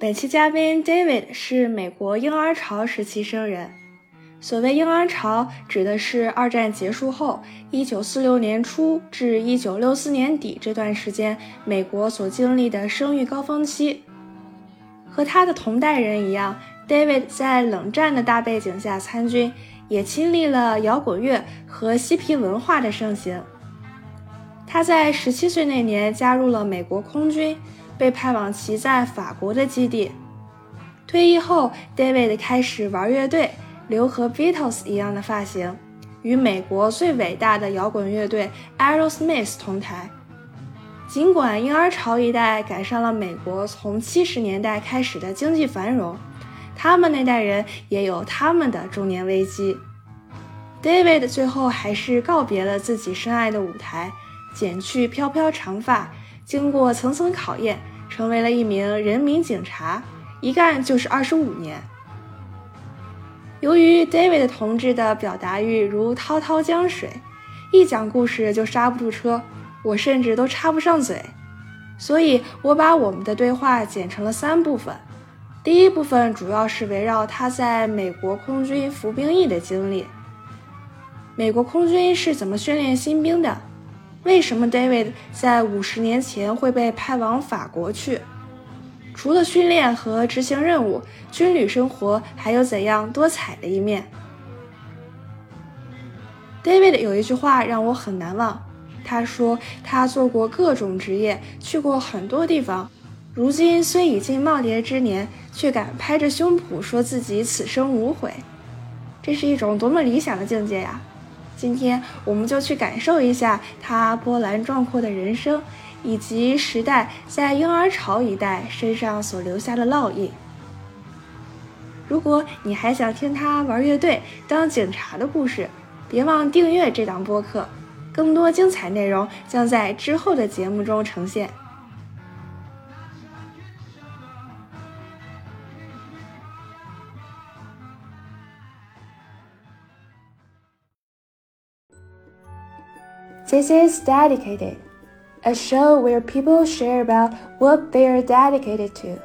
本期嘉宾 David 是美国婴儿潮时期生人。所谓婴儿潮，指的是二战结束后，1946年初至1964年底这段时间，美国所经历的生育高峰期。和他的同代人一样，David 在冷战的大背景下参军，也亲历了摇滚乐和嬉皮文化的盛行。他在17岁那年加入了美国空军。被派往其在法国的基地。退役后，David 开始玩乐队，留和 Beatles 一样的发型，与美国最伟大的摇滚乐队 Aerosmith 同台。尽管婴儿潮一代赶上了美国从七十年代开始的经济繁荣，他们那代人也有他们的中年危机。David 最后还是告别了自己深爱的舞台，剪去飘飘长发，经过层层考验。成为了一名人民警察，一干就是二十五年。由于 David 同志的表达欲如滔滔江水，一讲故事就刹不住车，我甚至都插不上嘴，所以我把我们的对话剪成了三部分。第一部分主要是围绕他在美国空军服兵役的经历，美国空军是怎么训练新兵的。为什么 David 在五十年前会被派往法国去？除了训练和执行任务，军旅生活还有怎样多彩的一面？David 有一句话让我很难忘，他说他做过各种职业，去过很多地方，如今虽已近耄耋之年，却敢拍着胸脯说自己此生无悔，这是一种多么理想的境界呀！今天我们就去感受一下他波澜壮阔的人生，以及时代在婴儿潮一代身上所留下的烙印。如果你还想听他玩乐队、当警察的故事，别忘订阅这档播客，更多精彩内容将在之后的节目中呈现。This is Dedicated, a show where people share about what they are dedicated to.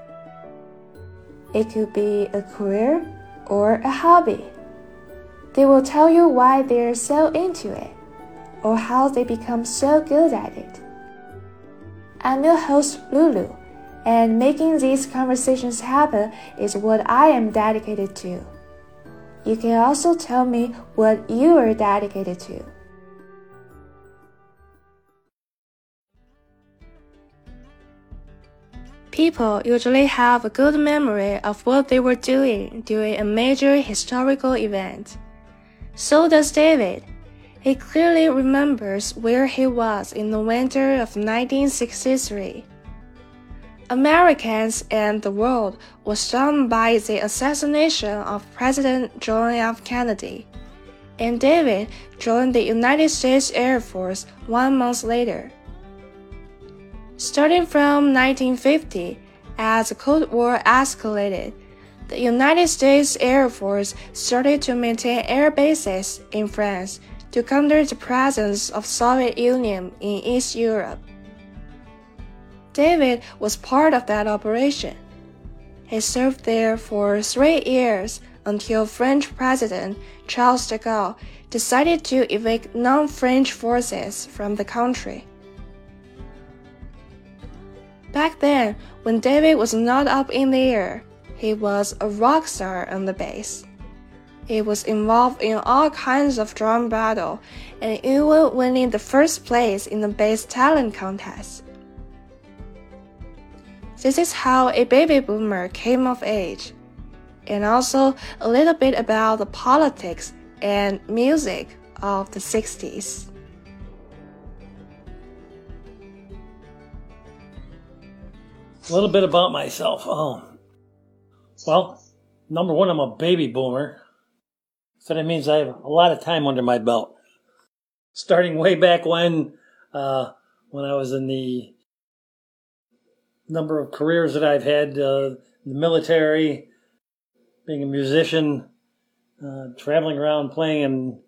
It could be a career or a hobby. They will tell you why they are so into it or how they become so good at it. I'm your host, Lulu, and making these conversations happen is what I am dedicated to. You can also tell me what you are dedicated to. People usually have a good memory of what they were doing during a major historical event. So does David. He clearly remembers where he was in the winter of 1963. Americans and the world were stunned by the assassination of President John F. Kennedy, and David joined the United States Air Force one month later. Starting from 1950, as the Cold War escalated, the United States Air Force started to maintain air bases in France to counter the presence of Soviet Union in East Europe. David was part of that operation. He served there for three years until French President Charles de Gaulle decided to evict non-French forces from the country. Back then, when David was not up in the air, he was a rock star on the base. He was involved in all kinds of drum battle and even winning the first place in the base talent contest. This is how a baby boomer came of age, and also a little bit about the politics and music of the 60s. A little bit about myself. Oh, well, number one, I'm a baby boomer. So that means I have a lot of time under my belt. Starting way back when, uh, when I was in the number of careers that I've had, uh, the military, being a musician, uh, traveling around playing in,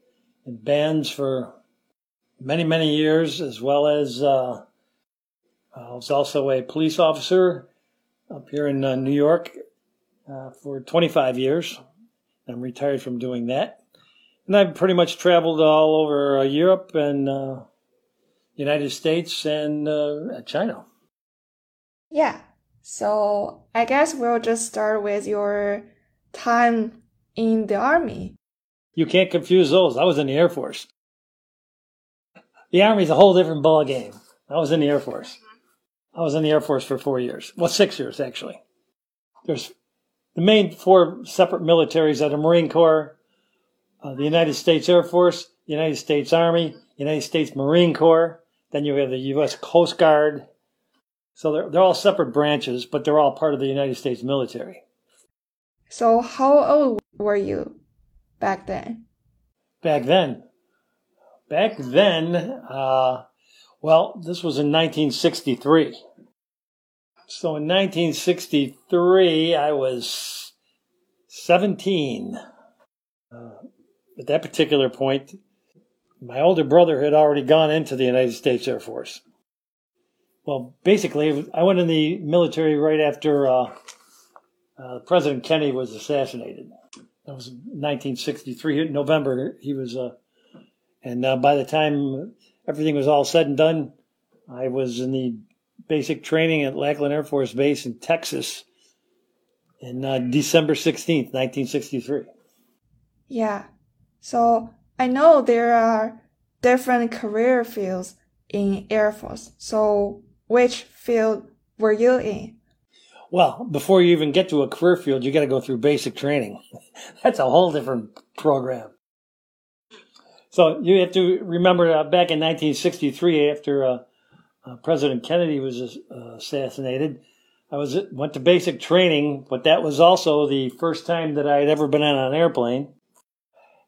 in bands for many, many years, as well as uh, I was also a police officer up here in uh, New York uh, for 25 years. I'm retired from doing that. And I've pretty much traveled all over uh, Europe and uh, United States and uh, China. Yeah. So I guess we'll just start with your time in the army. You can't confuse those. I was in the Air Force. The Army's a whole different ball game. I was in the Air Force. I was in the Air Force for four years. Well, six years actually. There's the main four separate militaries are the Marine Corps, uh, the United States Air Force, the United States Army, United States Marine Corps. Then you have the U.S. Coast Guard. So they're, they're all separate branches, but they're all part of the United States military. So how old were you back then? Back then, back then, uh, well, this was in 1963. So in 1963, I was 17. Uh, at that particular point, my older brother had already gone into the United States Air Force. Well, basically, I went in the military right after uh, uh, President Kennedy was assassinated. That was 1963, November. He was, uh, and uh, by the time everything was all said and done, I was in the basic training at Lackland Air Force Base in Texas in uh, December 16th, 1963. Yeah. So I know there are different career fields in Air Force. So which field were you in? Well, before you even get to a career field, you got to go through basic training. That's a whole different program. So you have to remember uh, back in 1963, after uh, uh, President Kennedy was uh, assassinated, I was went to basic training, but that was also the first time that I had ever been on an airplane,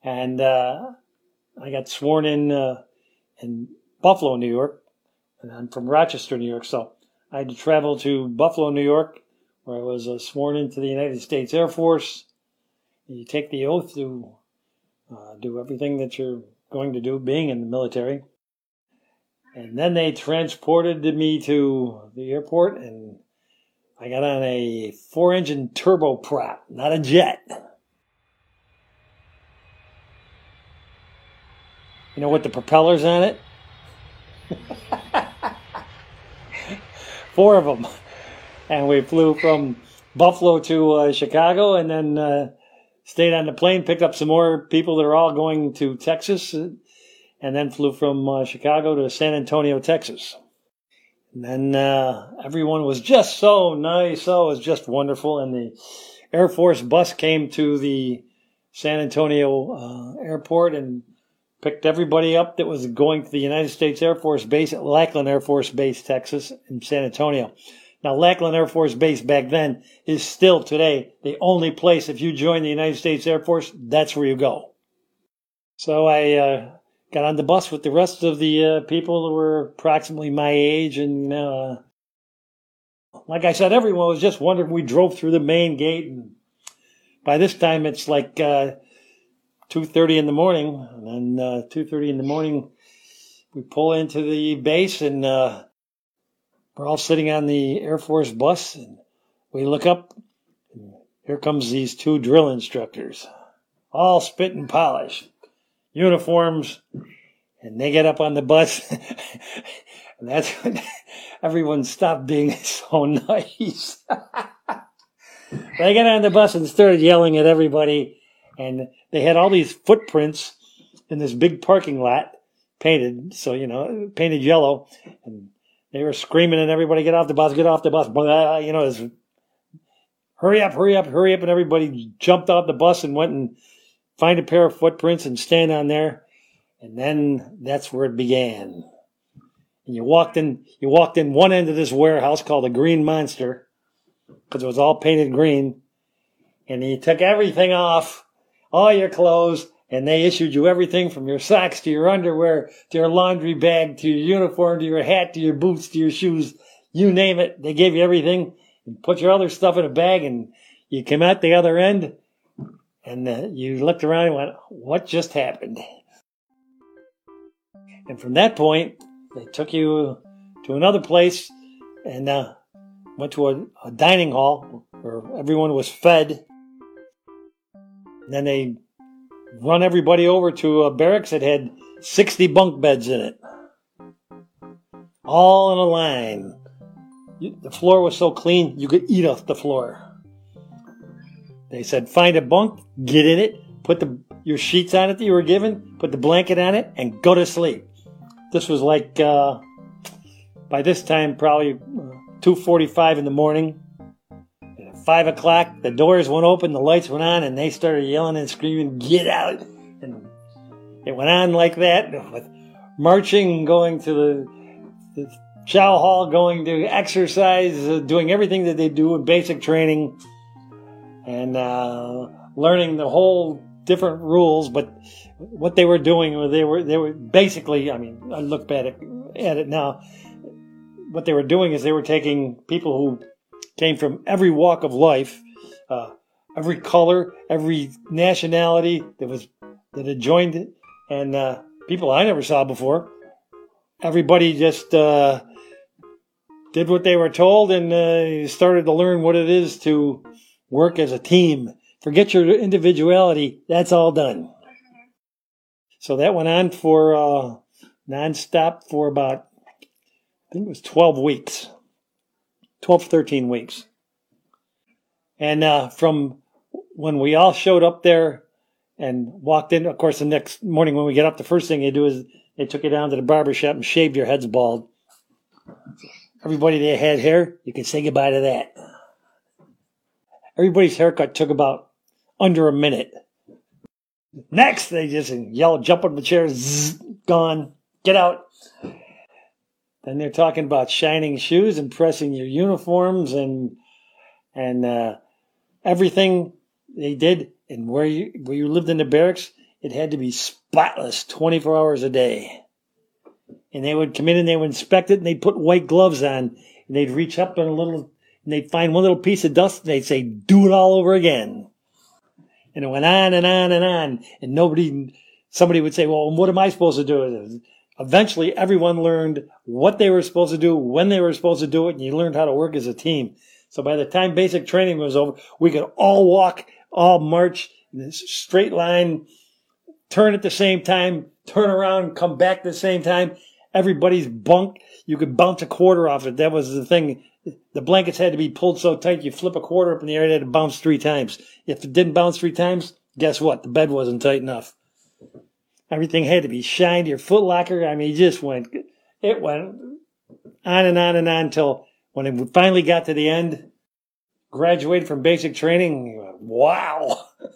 and uh, I got sworn in uh, in Buffalo, New York, and I'm from Rochester, New York, so I had to travel to Buffalo, New York, where I was sworn into the United States Air Force. You take the oath to uh, do everything that you're going to do, being in the military. And then they transported me to the airport, and I got on a four engine turboprop, not a jet. You know what the propellers on it? Four of them. And we flew from Buffalo to uh, Chicago and then uh, stayed on the plane, picked up some more people that are all going to Texas, uh, and then flew from uh, Chicago to San Antonio, Texas. And then uh, everyone was just so nice. Oh, it was just wonderful. And the Air Force bus came to the San Antonio uh, airport and picked everybody up that was going to the United States Air Force Base at Lackland Air Force Base, Texas, in San Antonio. Now, Lackland Air Force Base back then is still today the only place, if you join the United States Air Force, that's where you go. So I uh, got on the bus with the rest of the uh, people who were approximately my age. And you know uh, like I said, everyone was just wondering. We drove through the main gate. And by this time, it's like uh, 2.30 in the morning. And then uh, 2.30 in the morning, we pull into the base and uh, we're all sitting on the Air Force bus. And we look up and here comes these two drill instructors, all spit and polish, uniforms, and they get up on the bus. and that's when everyone stopped being so nice. they got on the bus and started yelling at everybody and they had all these footprints in this big parking lot painted, so you know, painted yellow, and they were screaming and everybody, "Get off the bus! Get off the bus!" Blah, uh, you know, hurry up, hurry up, hurry up, and everybody jumped off the bus and went and find a pair of footprints and stand on there, and then that's where it began. And you walked in, you walked in one end of this warehouse called the Green Monster, because it was all painted green, and you took everything off all your clothes, and they issued you everything from your socks to your underwear to your laundry bag to your uniform to your hat to your boots to your shoes. You name it. They gave you everything and put your other stuff in a bag and you came out the other end and uh, you looked around and went, what just happened? And from that point, they took you to another place and uh, went to a, a dining hall where everyone was fed. And then they run everybody over to a barracks that had 60 bunk beds in it. All in a line. The floor was so clean you could eat off the floor. They said, find a bunk, get in it, put the your sheets on it that you were given, put the blanket on it, and go to sleep. This was like uh, by this time probably uh, two forty-five in the morning. At five o'clock, the doors went open, the lights went on, and they started yelling and screaming, "Get out!" And it went on like that, with marching, going to the, the chow hall, going to exercise, uh, doing everything that they do in basic training, and uh, learning the whole different rules, but what they were doing, they were they were basically. I mean, I look back at, it now. What they were doing is they were taking people who came from every walk of life, uh, every color, every nationality that was that had joined it, and uh, people I never saw before. Everybody just uh, did what they were told and uh, started to learn what it is to work as a team Forget your individuality. That's all done. So that went on for uh, nonstop for about, I think it was 12 weeks, 12, 13 weeks. And uh, from when we all showed up there and walked in, of course, the next morning when we get up, the first thing they do is they took you down to the barber shop and shaved your heads bald. Everybody that had hair, you could say goodbye to that. Everybody's haircut took about under a minute. Next, they just yell, jump on the chair, zzz, gone, get out. Then they're talking about shining shoes and pressing your uniforms and and uh, everything they did and where you where you lived in the barracks, it had to be spotless, twenty four hours a day. And they would come in and they would inspect it and they'd put white gloves on and they'd reach up in a little and they'd find one little piece of dust and they'd say, "Do it all over again." And it went on and on and on. And nobody, somebody would say, well, what am I supposed to do? Eventually, everyone learned what they were supposed to do, when they were supposed to do it, and you learned how to work as a team. So by the time basic training was over, we could all walk, all march in this straight line, turn at the same time, turn around, come back at the same time. Everybody's bunk. You could bounce a quarter off it. That was the thing the blankets had to be pulled so tight you flip a quarter up in the air, it had to bounce three times. If it didn't bounce three times, guess what? The bed wasn't tight enough. Everything had to be shined. Your foot locker, I mean, it just went, it went on and on and on until when it finally got to the end, graduated from basic training, wow.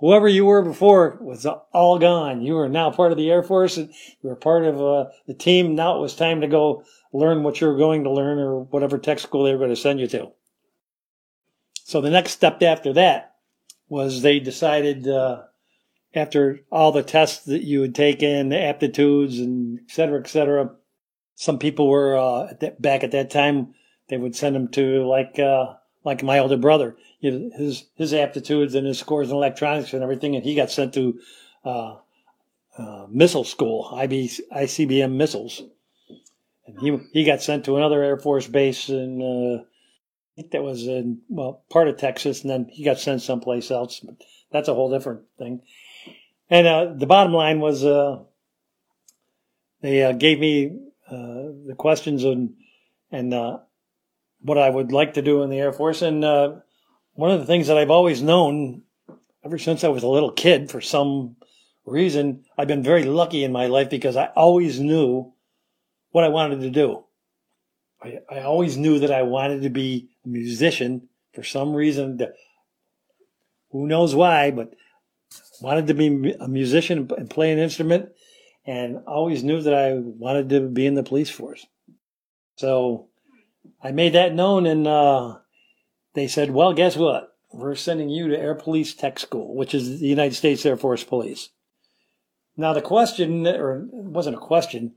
Whoever you were before was all gone. You were now part of the Air Force. You were part of uh, the team. Now it was time to go learn what you're going to learn or whatever tech school they're going to send you to. So the next step after that was they decided uh, after all the tests that you had taken, the aptitudes and et cetera, et cetera, some people were uh, at that, back at that time. They would send them to like uh, like my older brother, his his aptitudes and his scores in electronics and everything, and he got sent to uh, uh, missile school, IB, ICBM missiles. And he he got sent to another Air Force base in uh, I think that was in well part of Texas, and then he got sent someplace else. But that's a whole different thing. And uh, the bottom line was uh, they uh, gave me uh, the questions and and uh, what I would like to do in the Air Force. And one of the things that I've always known ever since I was a little kid, for some reason, I've been very lucky in my life because I always knew what I wanted to do. I, I always knew that I wanted to be a musician for some reason. Who knows why, but wanted to be a musician and play an instrument, and always knew that I wanted to be in the police force. So I made that known, and uh, they said, "Well, guess what? We're sending you to Air Police Tech School, which is the United States Air Force Police." Now the question, or it wasn't a question,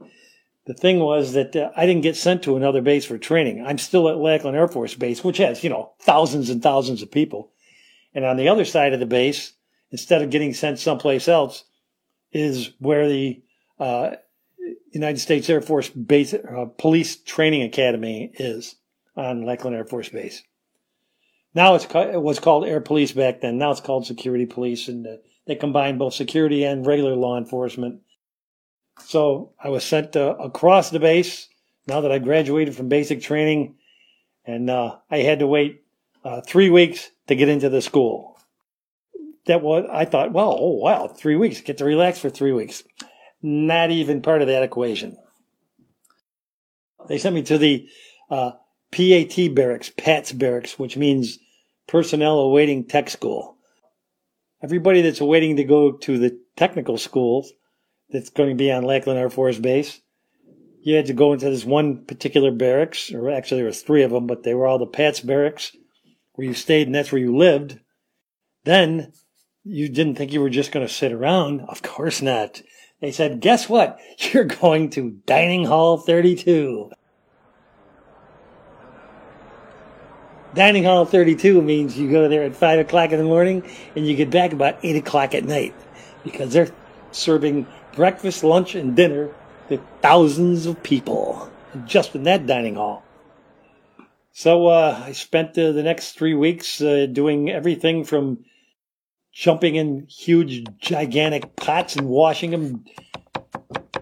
the thing was that uh, I didn't get sent to another base for training. I'm still at Lackland Air Force Base, which has, you know, thousands and thousands of people. And on the other side of the base, instead of getting sent someplace else, is where the uh, United States Air Force Base uh, Police Training Academy is. on Lackland Air Force Base. Now it's it was called Air Police back then. Now it's called Security Police, and uh, they combine both security and regular law enforcement. So I was sent uh, across the base now that I graduated from basic training, and uh, I had to wait uh, three weeks to get into the school. That was I thought, well, oh wow, three weeks, get to relax for three weeks. Not even part of that equation. They sent me to the uh, PAT barracks, PATS barracks, which means personnel awaiting tech school. Everybody that's waiting to go to the technical schools that's going to be on Lackland Air Force Base, you had to go into this one particular barracks, or actually there was three of them, but they were all the PATS barracks where you stayed and that's where you lived. Then you didn't think you were just going to sit around. Of course not. They said, guess what? You're going to Dining Hall 32. Dining Hall 32 means you go there at 5 o'clock in the morning and you get back about 8 o'clock at night because they're serving breakfast, lunch, and dinner to thousands of people just in that dining hall. So uh, I spent uh, the next three weeks uh, doing everything from jumping in huge, gigantic pots and washing them,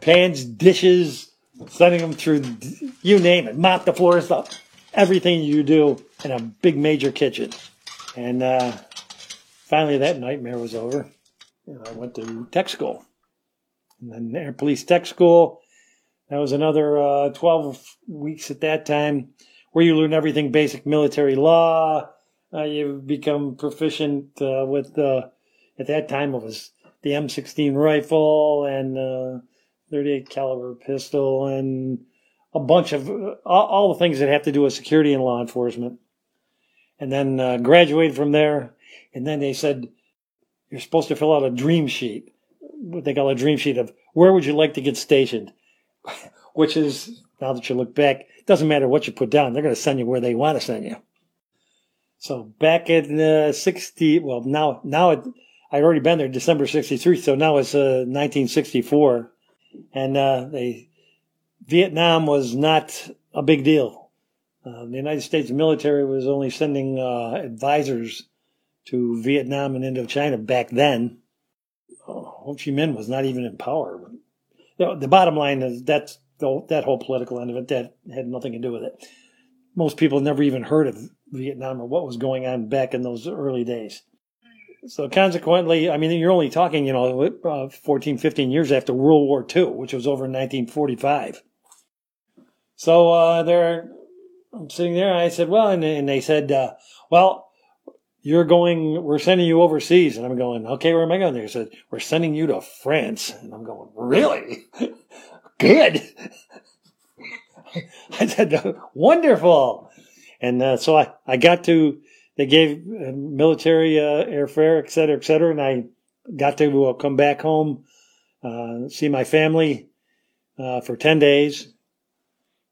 pans, dishes, sending them through, you name it, mop the floors, up everything you do in a big major kitchen. And uh, finally, that nightmare was over. I went to tech school. And then Air Police Tech School. That was another uh, 12 weeks at that time where you learn everything basic military law. Uh, you become proficient uh, with, at that time, it was the M16 rifle and uh, 38 caliber pistol and a bunch of all, all, the things that have to do with security and law enforcement. And then uh, graduated from there. And then they said, you're supposed to fill out a dream sheet. What they call a dream sheet of where would you like to get stationed? Which is, now that you look back, doesn't matter what you put down. They're going to send you where they want to send you. So back in uh, 60, well, now, now it, I'd already been there December 63. So now it's uh, 1964. And uh, they Vietnam was not a big deal. Uh, the United States military was only sending uh, advisors to Vietnam and Indochina back then. Ho Chi Minh was not even in power. The, bottom line is that's the, that whole political end of it that had nothing to do with it. Most people never even heard of Vietnam or what was going on back in those early days. So consequently, I mean, you're only talking, you know, uh, 14, 15 years after World War II, which was over in 1945. So uh, there, I'm sitting there, and I said, "Well," and, and they said, uh, "Well, you're going. We're sending you overseas." And I'm going, "Okay, where am I going?" They said, "We're sending you to France." And I'm going, "Really? Good." I said, "Wonderful." And uh, so I, I got to. They gave uh, military uh, airfare, et cetera, et cetera, and I got to uh, come back home, see my family for ten days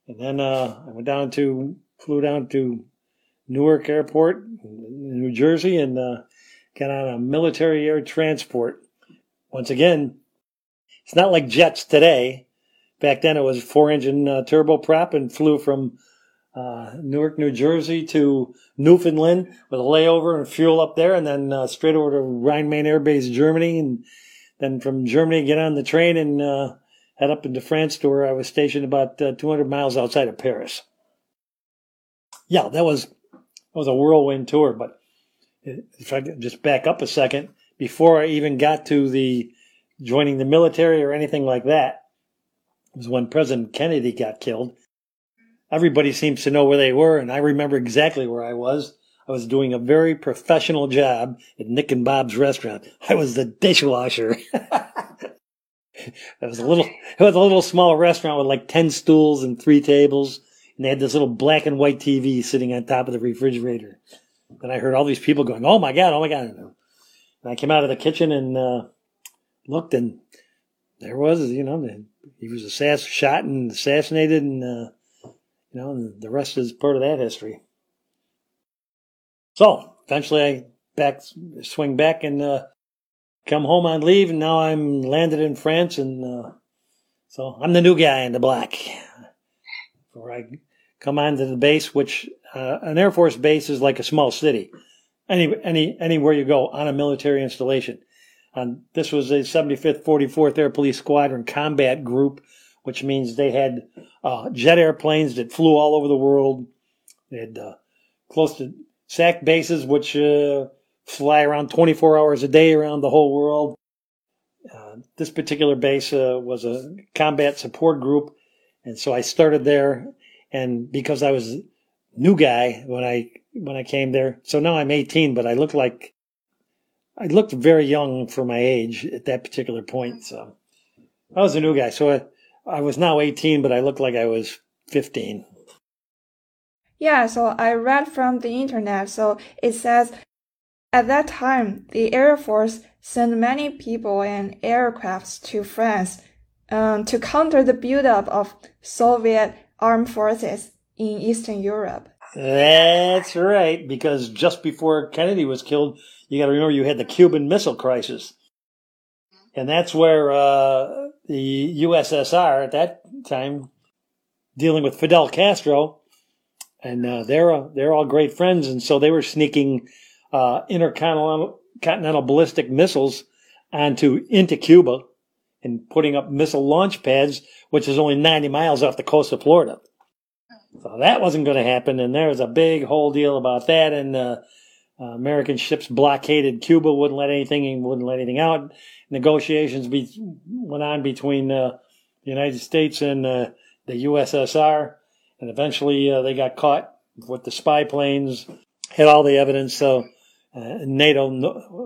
and then uh, I went down to, flew down to Newark Airport, New Jersey, and uh, got on a military air transport. Once again, it's not like jets today. Back then, it was four engine uh, turboprop and flew from uh, Newark, New Jersey to Newfoundland with a layover and fuel up there, and then uh, straight over to Rhein Main Air Base, Germany, and then from Germany get on the train and uh, head up into France to where I was stationed about uh, 200 miles outside of Paris. Yeah, that was was a whirlwind tour. But if I could just back up a second, before I even got to the joining the military or anything like that, was when President Kennedy got killed. Everybody seems to know where they were, and I remember exactly where I was. I was doing a very professional job at Nick and Bob's restaurant. I was the dishwasher. it was a little it was a little small restaurant with like 10 stools and three tables and they had this little black and white tv sitting on top of the refrigerator. And i heard all these people going oh my god oh my god. And i came out of the kitchen and uh, looked and there was you know he was assass- shot and assassinated and uh, you know and the rest is part of that history. So eventually i back swing back and uh, come home on leave, and now I'm landed in France, and uh, so I'm the new guy in the black. Before I come onto the base, which uh, an Air Force base is like a small city. Any, any, anywhere you go on a military installation. This was a 75th 44th Air Police Squadron combat group, which means they had uh, jet airplanes that flew all over the world. They had uh, close to SAC bases, which uh, fly around 24 hours a day around the whole world. Uh, this particular base uh, was a combat support group, and so I started there. And because I was new guy when I when I came there, so now I'm 18, but I look like I looked very young for my age at that particular point. So I was a new guy. So I, I was now 18, but I looked like I was 15. Yeah, so I read from the internet. So it says at that time, the Air Force sent many people and aircrafts to France um, to counter the buildup of Soviet armed forces in Eastern Europe. That's right, because just before Kennedy was killed, you got to remember you had the Cuban Missile Crisis. And that's where uh, the USSR at that time, dealing with Fidel Castro, and uh, they're they're all great friends, and so they were sneaking uh, intercontinental continental ballistic missiles onto into Cuba and putting up missile launch pads, which is only 90 miles off the coast of Florida. So that wasn't going to happen, and there was a big whole deal about that. And uh, uh, American ships blockaded Cuba, wouldn't let anything, wouldn't let anything out. Negotiations be, went on between uh, the United States and uh, the USSR, and eventually uh, they got caught with the spy planes, had all the evidence. So uh, NATO,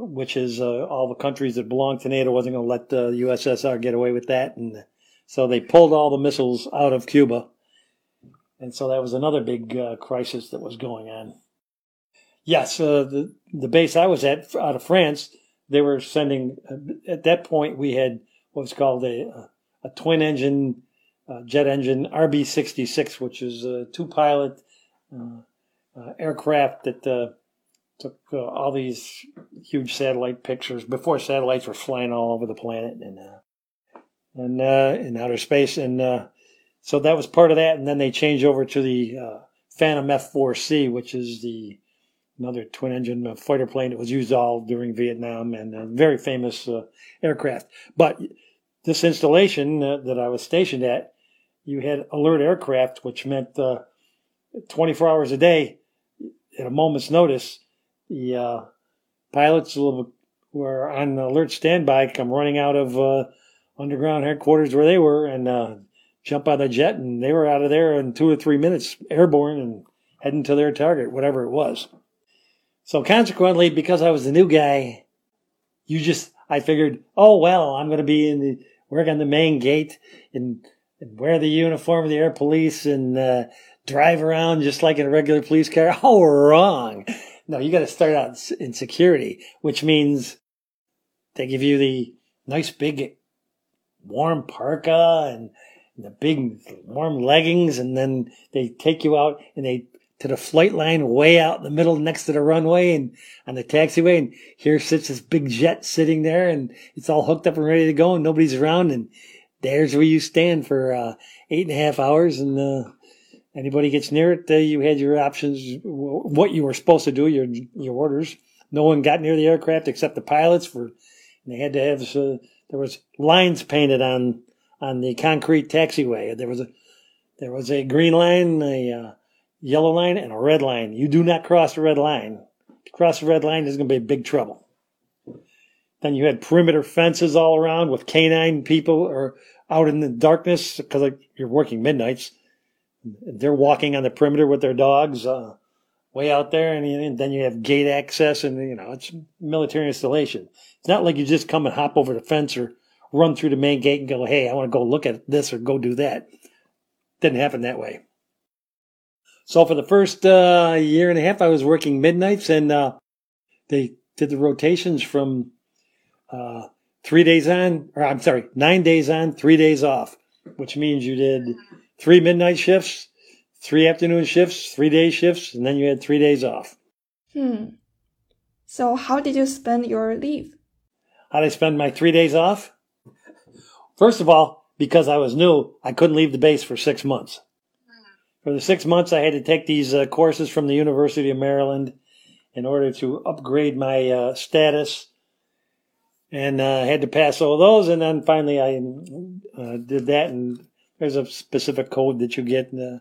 which is uh, all the countries that belong to NATO, wasn't going to let the USSR get away with that, and so they pulled all the missiles out of Cuba, and so that was another big uh, crisis that was going on. Yes, uh, the the base I was at out of France, they were sending. Uh, at that point, we had what was called a a twin engine jet engine RB sixty six, which is a two pilot aircraft that took uh, all these huge satellite pictures before satellites were flying all over the planet and uh, and uh, in outer space, and uh, so that was part of that. And then they changed over to the uh, Phantom F4C, which is the another twin engine fighter plane that was used all during Vietnam and a very famous uh, aircraft. But this installation that I was stationed at, you had alert aircraft, which meant 24 hours a day at a moment's notice the uh, pilots were on alert standby, come running out of uh, underground headquarters where they were and uh, jump of the jet, and they were out of there in two or three minutes, airborne and heading to their target, whatever it was. So consequently, because I was the new guy, you just I figured, oh well, I'm going to be in the work on the main gate and, and wear the uniform of the air police and uh, drive around just like in a regular police car. Oh, wrong. No, you got to start out in security, which means they give you the nice big warm parka and the big warm leggings, and then they take you out and they to the flight line way out in the middle next to the runway and on the taxiway, and here sits this big jet sitting there, and it's all hooked up and ready to go, and nobody's around, and there's where you stand for uh, eight and a half hours, and uh, Anybody gets near it, you had your options, what you were supposed to do, your your orders. No one got near the aircraft except the pilots. For they had to have there was lines painted on on the concrete taxiway. There was a there was a green line, a uh, yellow line, and a red line. You do not cross the red line. To cross the red line, is going to be big trouble. Then you had perimeter fences all around with canine people or out in the darkness because you're working midnights they're walking on the perimeter with their dogs uh, way out there, and, and, then you have gate access, and you know it's military installation. It's not like you just come and hop over the fence or run through the main gate and go, "Hey, I want to go look at this or go do that." Didn't happen that way. So for the first uh, year and a half, I was working midnights, and uh, they did the rotations from uh, three days on, or I'm sorry, nine days on, three days off, which means you did three midnight shifts, three afternoon shifts, three day shifts, and then you had three days off. Hmm. So how did you spend your leave? How did I spend my three days off? First of all, because I was new, I couldn't leave the base for six months. for the six months, I had to take these uh, courses from the University of Maryland in order to upgrade my uh, status, and uh, had to pass all those. And then finally, I uh, did that, and there's a specific code that you get, uh,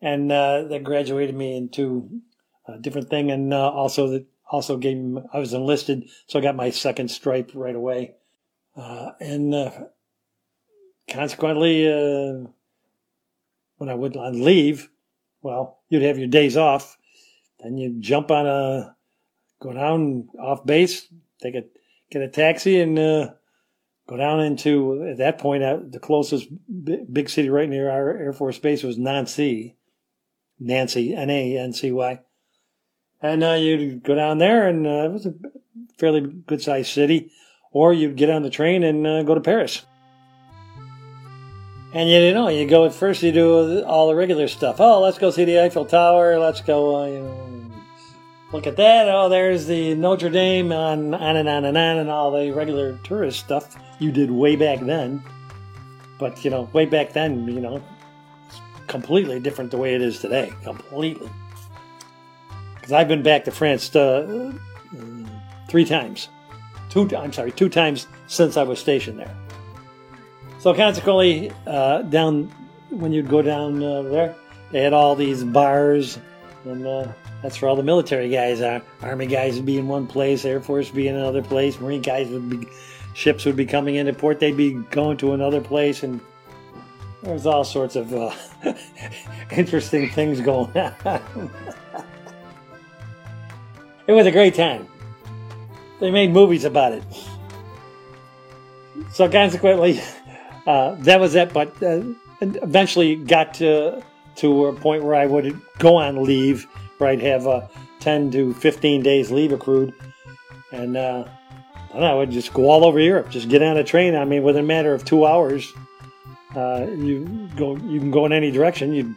and uh, that graduated me into a different thing, and also that also gave me, I was enlisted, so I got my second stripe right away, and consequently when I would on leave, well, you'd have your days off. Then you'd jump on a, go down off base, take a, get a taxi and, uh, go down into, at that point, uh, the closest big city right near our Air Force Base was Nancy, Nancy, N-A-N-C-Y. And, uh, you'd go down there and, uh, it was a fairly good sized city. Or you'd get on the train and, uh, go to Paris. And you know, you go at first, you do all the regular stuff. Oh, let's go see the Eiffel Tower. Let's go, uh, you know, look at that. Oh, there's the Notre Dame, on, on and on and on, and all the regular tourist stuff you did way back then. But, you know, way back then, you know, it's completely different the way it is today. Completely. Because I've been back to France uh, three times. Two, I'm sorry, two times since I was stationed there. So consequently, uh, down when you'd go down uh, there, they had all these bars, and uh, that's where all the military guys are. Army guys would be in one place, Air Force would be in another place, Marine guys would be, ships would be coming into port, they'd be going to another place, and there was all sorts of uh, interesting things going on. it was a great time. They made movies about it. So consequently uh, that was it. But uh, eventually got to to a point where I would go on leave, where I'd have uh, 10 to 15 days leave accrued, and uh, I would just go all over Europe. Just get on a train. I mean, within a matter of two hours, uh, you go. You can go in any direction. You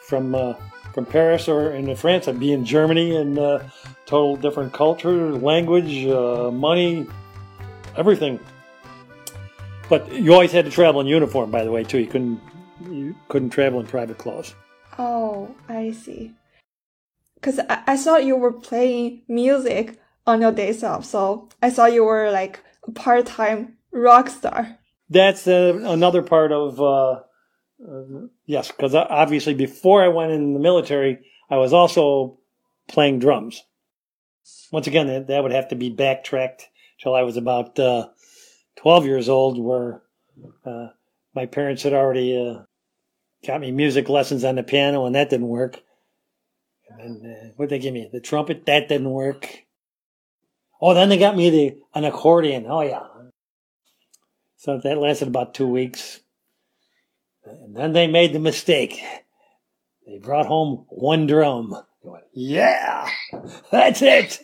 from uh, from Paris or into France. I'd be in Germany and uh, total different culture, language, uh, money, everything. But you always had to travel in uniform, by the way, too. You couldn't you couldn't travel in private clothes. Oh, I see. Because I, I thought you were playing music on your days off, so I thought you were like a part-time rock star. That's uh, another part of uh, uh, yes, because obviously before I went in the military, I was also playing drums. Once again, that, that would have to be backtracked till I was about uh, 12 years old where uh, my parents had already uh, got me music lessons on the piano and that didn't work. And then, uh, what they give me? The trumpet? That didn't work. Oh, then they got me the an accordion. Oh, yeah. So that lasted about two weeks. And then they made the mistake. They brought home one drum. Went, yeah, that's it.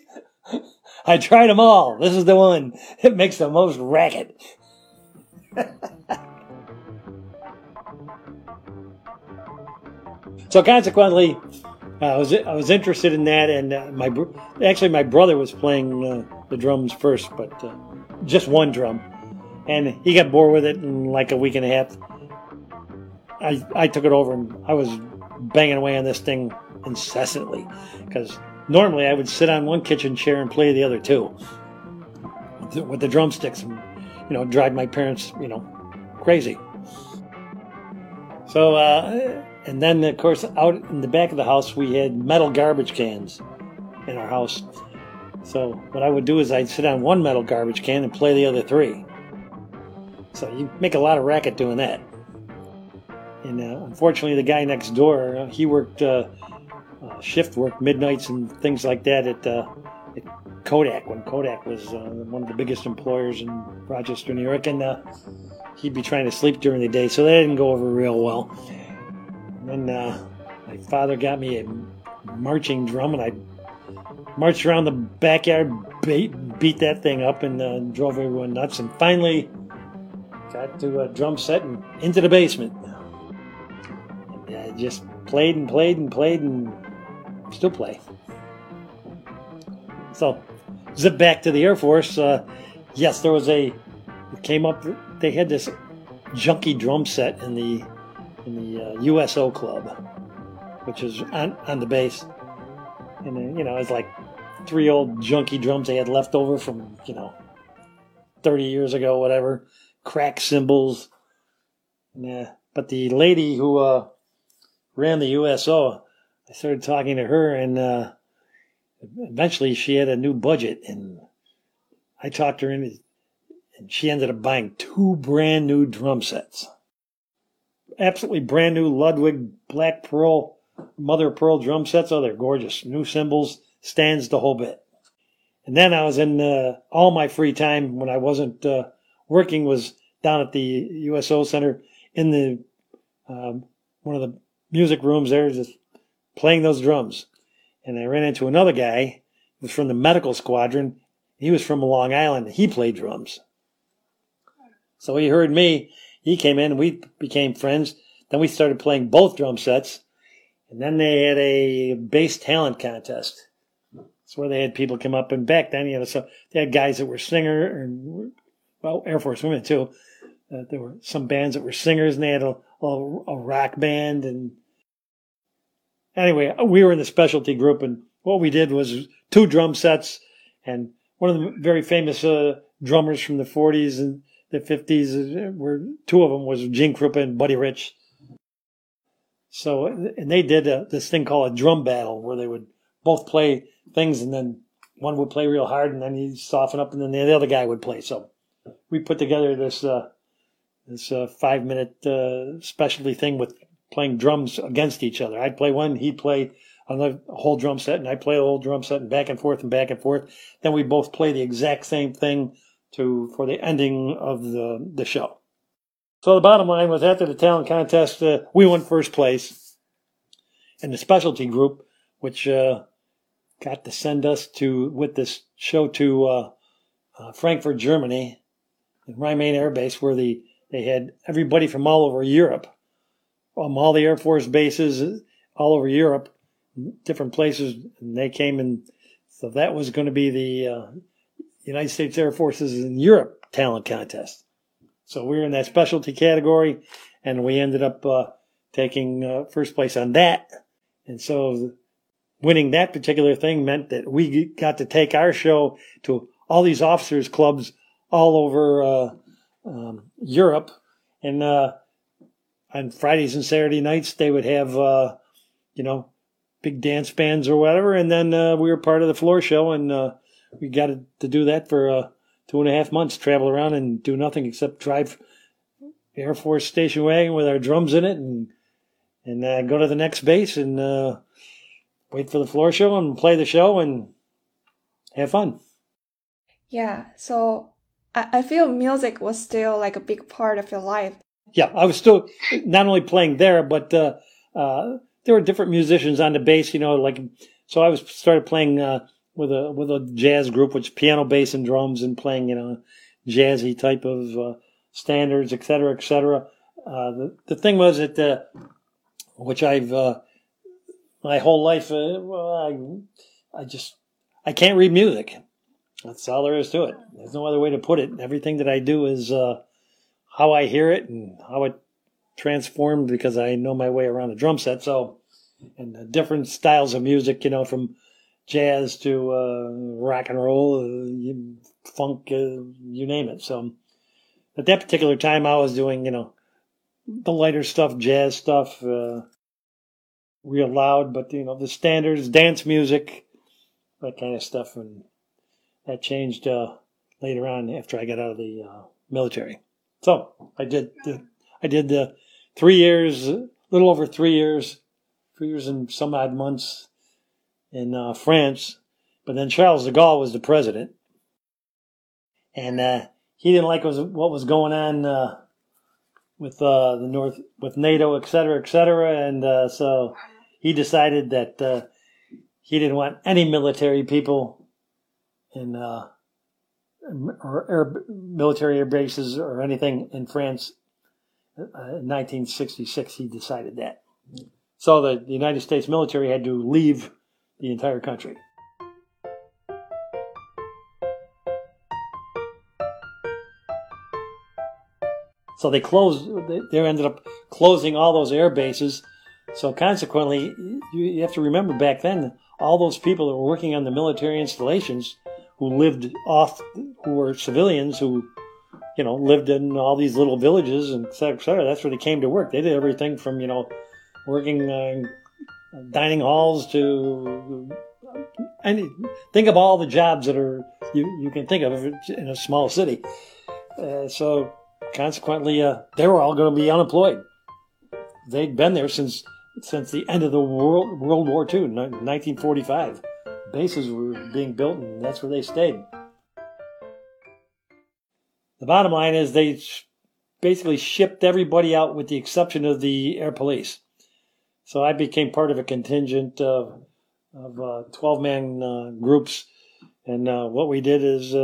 I tried them all. This is the one. It makes the most racket. so consequently, uh, I was I was interested in that, and uh, my actually my brother was playing uh, the drums first, but uh, just one drum, and he got bored with it in like a week and a half. I I took it over and I was banging away on this thing incessantly because normally I would sit on one kitchen chair and play the other two with the drumsticks and, you know, drive my parents, you know, crazy. So, uh, and then of course out in the back of the house we had metal garbage cans in our house. So what I would do is I'd sit on one metal garbage can and play the other three. So you make a lot of racket doing that. And uh, unfortunately, the guy next door, uh, he worked uh, uh, shift work, midnights, and things like that at, uh, at Kodak when Kodak was one of the biggest employers in Rochester, New York, and he'd be trying to sleep during the day, so that didn't go over real well. Then uh, my father got me a marching drum, and I marched around the backyard, beat, beat that thing up, and uh, drove everyone nuts, and finally got to a drum set and into the basement. And I just played and played and played and still play. So, zip back to the Air Force. Uh, yes, there was a came up. They had this junky drum set in the in the uh, USO club, which is on, on the base. And then, you know, it's like three old junky drums they had left over from, you know, 30 years ago, whatever. Crack cymbals. Yeah. But the lady who uh, ran the USO, I started talking to her, and uh, eventually she had a new budget, and I talked to her in, and she ended up buying two brand new drum sets. Absolutely brand new Ludwig Black Pearl, Mother of Pearl drum sets. Oh, they're gorgeous. New cymbals, stands, the whole bit. And then I was in uh, all my free time when I wasn't uh, working was down at the USO Center in the um, one of the music rooms there, just playing those drums. And I ran into another guy who was from the medical squadron. He was from Long Island. He played drums. So he heard me. He came in. We became friends. Then we started playing both drum sets. And then they had a base talent contest. It's where they had people come up. And back then, you know, so they had guys that were singer and well, Air Force women too. Uh, there were some bands that were singers, and they had a, a, a rock band. And anyway, we were in the specialty group, and what we did was two drum sets. And one of the very famous uh, drummers from the 40s and the 50s uh, were two of them was Gene Krupa and Buddy Rich. So, and they did a, this thing called a drum battle where they would both play things, and then one would play real hard, and then he'd soften up, and then the other guy would play. So, we put together this uh, this uh, five minute uh, specialty thing with playing drums against each other. I'd play one, he'd play another whole drum set, and I'd play a whole drum set, and back and forth and back and forth. Then we both play the exact same thing to for the ending of the the show. So the bottom line was after the talent contest, uh, we won first place, and the specialty group, which uh, got to send us to with this show to uh, uh Frankfurt, Germany, Rhein-Main Air Base, where the they had everybody from all over Europe, from all the Air Force bases all over Europe, different places, and they came and so that was going to be the uh, United States Air Forces in Europe talent contest. So we were in that specialty category, and we ended up uh, taking uh, first place on that. And so winning that particular thing meant that we got to take our show to all these officers clubs all over uh, um, Europe, and uh, on Fridays and Saturday nights they would have uh, you know big dance bands or whatever, and then uh, we were part of the floor show, and uh, we got to do that for uh, two and a half months, travel around and do nothing except drive Air Force station wagon with our drums in it, and and go to the next base and wait for the floor show and play the show and have fun. Yeah, so I, I feel music was still like a big part of your life. Yeah, I was still not only playing there, but uh, uh, there were different musicians on the base. You know, like so I was started playing uh, with a with a jazz group, which piano, bass, and drums, and playing you know jazzy type of uh, standards, et cetera, et cetera. Uh, the the thing was that uh, which I've my whole life, well, I I just I can't read music. That's all there is to it. There's no other way to put it. Everything that I do is uh, how I hear it and how it transformed because I know my way around a drum set. So, and different styles of music, you know, from jazz to uh, rock and roll, uh, funk, uh, you name it. So, at that particular time, I was doing, you know, the lighter stuff, jazz stuff, uh, real loud, but you know, the standards, dance music, that kind of stuff, and that changed uh, later on after I got out of the uh, military. So I did the, I did the three years, little over three years, three years and some odd months in uh, France. But then Charles de Gaulle was the president, and uh, he didn't like what was going on uh, with uh, the North, with NATO, et cetera, et cetera, and so he decided that he didn't want any military people in uh, or air, military air bases or anything in France. Uh, in 1966, he decided that. So the United States military had to leave the entire country. So they closed. They ended up closing all those air bases So consequently, you, have to remember back then, all those people that were working on the military installations who lived off, who were civilians who, you know, lived in all these little villages and et cetera, et cetera. That's where they came to work. They did everything from, you know, working uh, dining halls to any. Think of all the jobs that are you, you can think of in a small city. Uh, so consequently, uh, they were all going to be unemployed. They'd been there since since the end of the World World War II, 1945. Bases were being built, and that's where they stayed. The bottom line is they basically shipped everybody out with the exception of the air police. So I became part of a contingent of, of uh, 12 man uh, groups. And uh, what we did is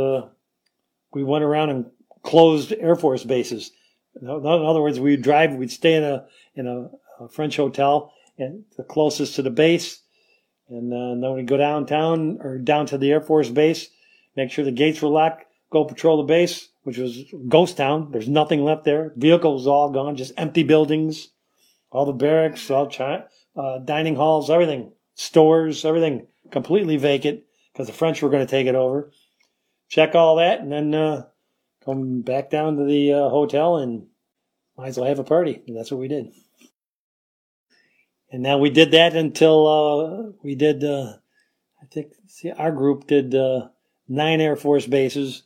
we went around and closed Air Force bases. In other words, we'd drive, we'd stay in a, in a, a French hotel and the closest to the base. And uh, then we'd go downtown or down to the Air Force base, make sure the gates were locked, go patrol the base, which was ghost town. There's nothing left there. Vehicles all gone, just empty buildings all the barracks, all chi- uh, dining halls, everything, stores, everything completely vacant because the French were going to take it over. Check all that and then uh, come back down to the uh, hotel and might as well have a party. And that's what we did. And now we did that until uh, we did, uh, I think, see, our group did uh, nine Air Force bases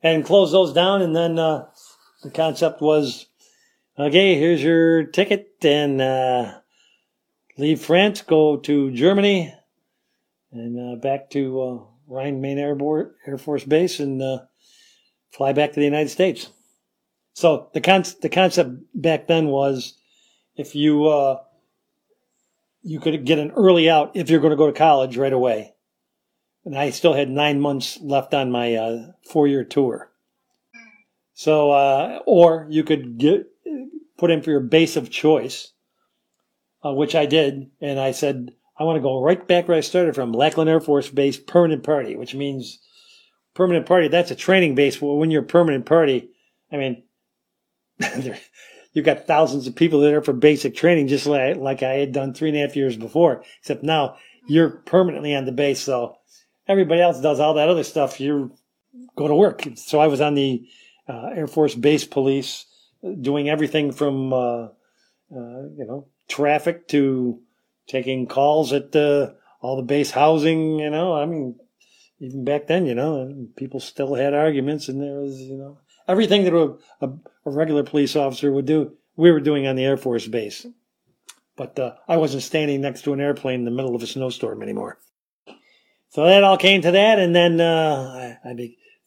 and closed those down. And then the concept was Okay, here's your ticket and uh, leave France, go to Germany, and uh, back to uh, Rhine Main Air, Air Force Base and uh, fly back to the United States. So the con- the concept back then was if you uh, you could get an early out if you're going to go to college right away. And I still had nine months left on my uh, four year tour. So, uh, or you could get put in for your base of choice, uh, which I did, and I said I want to go right back where I started from, Lackland Air Force Base Permanent Party, which means permanent party. That's a training base. Well, when you're a permanent party, I mean, you've got thousands of people there for basic training, just like like I had done three and a half years before. Except now you're permanently on the base, so everybody else does all that other stuff. You go to work. So I was on the uh, Air Force Base Police doing everything from uh, uh, you know traffic to taking calls at all the base housing. You know, I mean, even back then, you know, people still had arguments, and there was you know everything that a, a, a regular police officer would do. We were doing on the Air Force base, but uh, I wasn't standing next to an airplane in the middle of a snowstorm anymore. So that all came to that, and then uh, I, I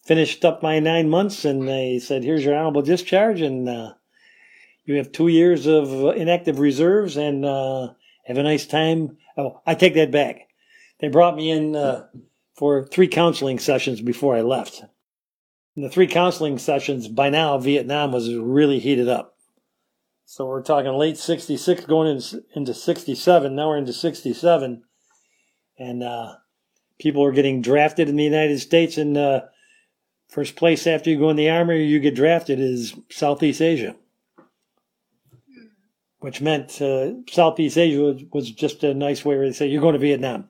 finished up my nine months and they said, here's your honorable discharge and uh, you have two years of inactive reserves and uh, have a nice time. Oh, I take that back. They brought me in uh, for three counseling sessions before I left. In the three counseling sessions, by now Vietnam was really heated up. So we're talking late 66 going into 67. Now we're into 67. And uh, people are getting drafted in the United States and uh, First place after you go in the army or you get drafted is Southeast Asia, which meant uh, Southeast Asia was, was, just a nice way to say you're going to Vietnam,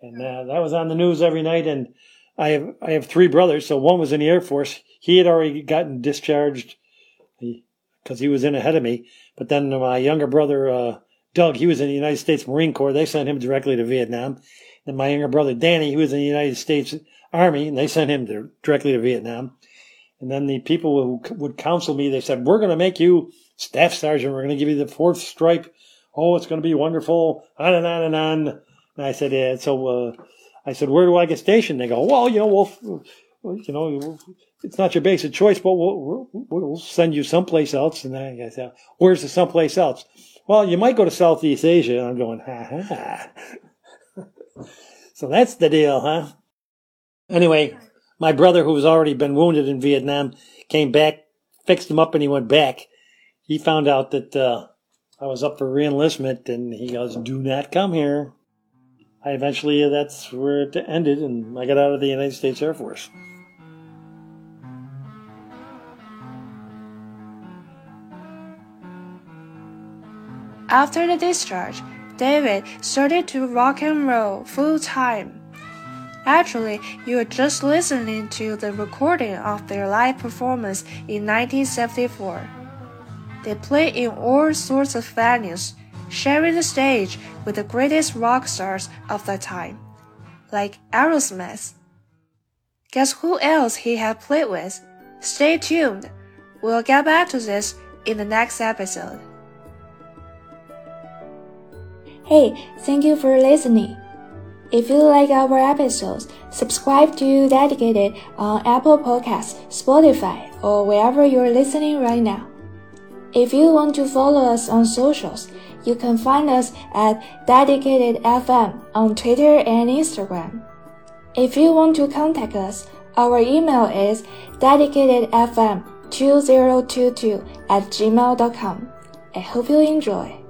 and uh, that was on the news every night. And I have I have three brothers, so one was in the Air Force. He had already gotten discharged because he, he, was in ahead of me. But then my younger brother uh, Doug, he was in the United States Marine Corps. They sent him directly to Vietnam. And my younger brother Danny, he was in the United States Army, and they sent him to, directly to Vietnam. And then the people who would counsel me, they said, "We're going to make you staff sergeant. We're going to give you the fourth stripe. Oh, it's going to be wonderful." On and on and on. And I said, "Yeah." So uh, I said, "Where do I get stationed?" They go, "Well, you know, we'll, you know, it's not your basic choice, but we'll, we'll send you someplace else." And I said, "Where's the someplace else?" Well, you might go to Southeast Asia. And I'm going, ha ha. so that's the deal, huh? Anyway, my brother, who was already been wounded in Vietnam, came back, fixed him up, and he went back. He found out that uh, I was up for reenlistment, and he goes, "Do not come here." I eventually, uh, that's where it ended, and I got out of the United States Air Force. After the discharge, David started to rock and roll full time. Actually, you are just listening to the recording of their live performance in 1974. They played in all sorts of venues, sharing the stage with the greatest rock stars of the time, like Aerosmith. Guess who else he had played with? Stay tuned. We'll get back to this in the next episode. Hey, thank you for listening. If you like our episodes, subscribe to Dedicated on Apple Podcasts, Spotify, or wherever you're listening right now. If you want to follow us on socials, you can find us at Dedicated FM on Twitter and Instagram. If you want to contact us, our email is dedicatedfm2022 at gmail.com. I hope you enjoy.